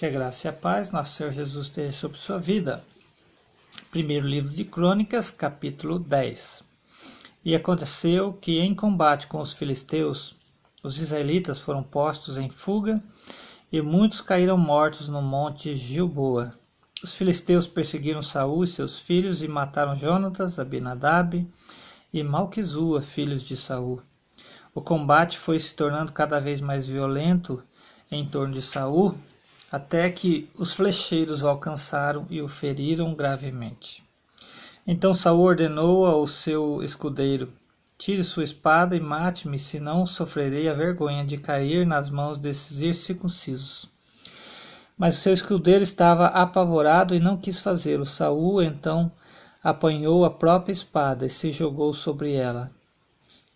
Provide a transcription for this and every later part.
Que a graça e a paz, nosso Senhor Jesus, esteja sobre sua vida. Primeiro livro de Crônicas, capítulo 10. E aconteceu que, em combate com os filisteus, os israelitas foram postos em fuga e muitos caíram mortos no monte Gilboa. Os filisteus perseguiram Saul e seus filhos e mataram Jonatas, Abinadab e Malquizua, filhos de Saul. O combate foi se tornando cada vez mais violento em torno de Saul, até que os flecheiros o alcançaram e o feriram gravemente. Então Saul ordenou ao seu escudeiro: Tire sua espada e mate-me, senão sofrerei a vergonha de cair nas mãos desses incircuncisos. Mas o seu escudeiro estava apavorado e não quis fazê-lo. Saul então apanhou a própria espada e se jogou sobre ela.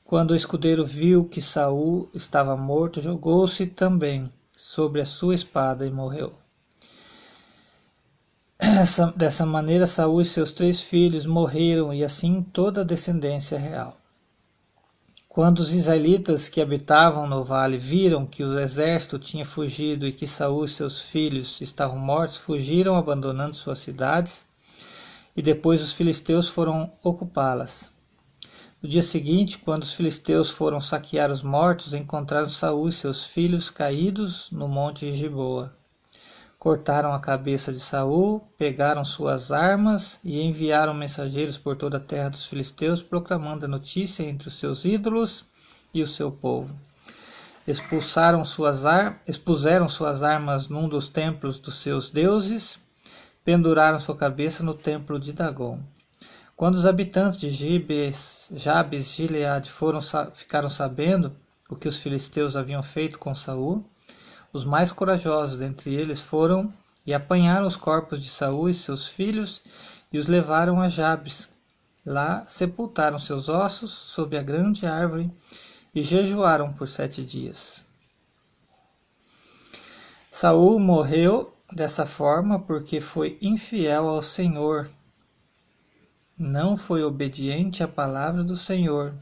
Quando o escudeiro viu que Saul estava morto, jogou-se também sobre a sua espada e morreu. Essa, dessa maneira, Saul e seus três filhos morreram, e assim toda a descendência real. Quando os israelitas que habitavam no vale viram que o exército tinha fugido e que Saul e seus filhos estavam mortos, fugiram abandonando suas cidades, e depois os filisteus foram ocupá-las. No dia seguinte, quando os filisteus foram saquear os mortos, encontraram Saul e seus filhos caídos no monte Giboa. Cortaram a cabeça de Saul, pegaram suas armas e enviaram mensageiros por toda a terra dos filisteus, proclamando a notícia entre os seus ídolos e o seu povo. Expulsaram suas ar... expuseram suas armas num dos templos dos seus deuses, penduraram sua cabeça no templo de Dagon. Quando os habitantes de Gibes, Jabes, Gileade foram, ficaram sabendo o que os filisteus haviam feito com Saul, os mais corajosos dentre eles foram e apanharam os corpos de Saul e seus filhos e os levaram a Jabes. Lá sepultaram seus ossos sob a grande árvore e jejuaram por sete dias. Saul morreu dessa forma porque foi infiel ao Senhor não foi obediente à palavra do Senhor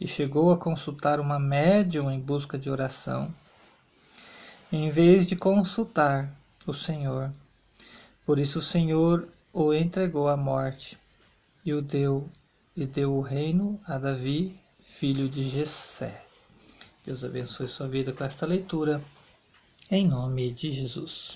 e chegou a consultar uma médium em busca de oração, em vez de consultar o Senhor. Por isso o Senhor o entregou à morte e o deu e deu o reino a Davi, filho de Jessé. Deus abençoe sua vida com esta leitura. Em nome de Jesus.